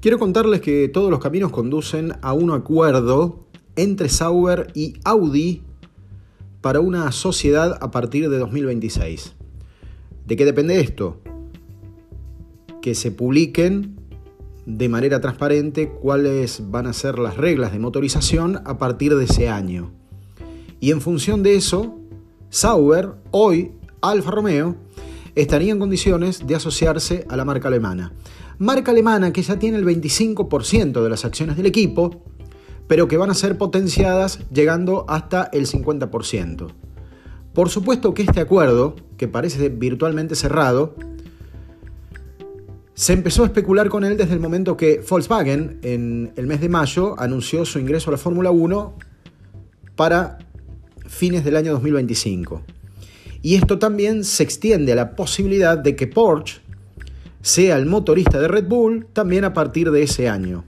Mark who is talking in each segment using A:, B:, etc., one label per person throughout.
A: Quiero contarles que todos los caminos conducen a un acuerdo entre Sauber y Audi para una sociedad a partir de 2026. ¿De qué depende esto? Que se publiquen de manera transparente cuáles van a ser las reglas de motorización a partir de ese año. Y en función de eso, Sauber, hoy Alfa Romeo, estaría en condiciones de asociarse a la marca alemana. Marca alemana que ya tiene el 25% de las acciones del equipo, pero que van a ser potenciadas llegando hasta el 50%. Por supuesto que este acuerdo, que parece virtualmente cerrado, se empezó a especular con él desde el momento que Volkswagen en el mes de mayo anunció su ingreso a la Fórmula 1 para fines del año 2025. Y esto también se extiende a la posibilidad de que Porsche sea el motorista de Red Bull también a partir de ese año.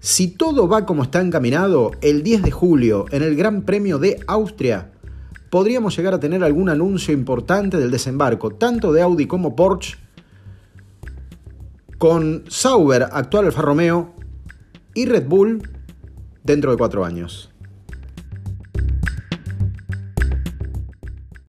A: Si todo va como está encaminado, el 10 de julio en el Gran Premio de Austria podríamos llegar a tener algún anuncio importante del desembarco tanto de Audi como Porsche con Sauber, actual Alfa Romeo, y Red Bull dentro de cuatro años.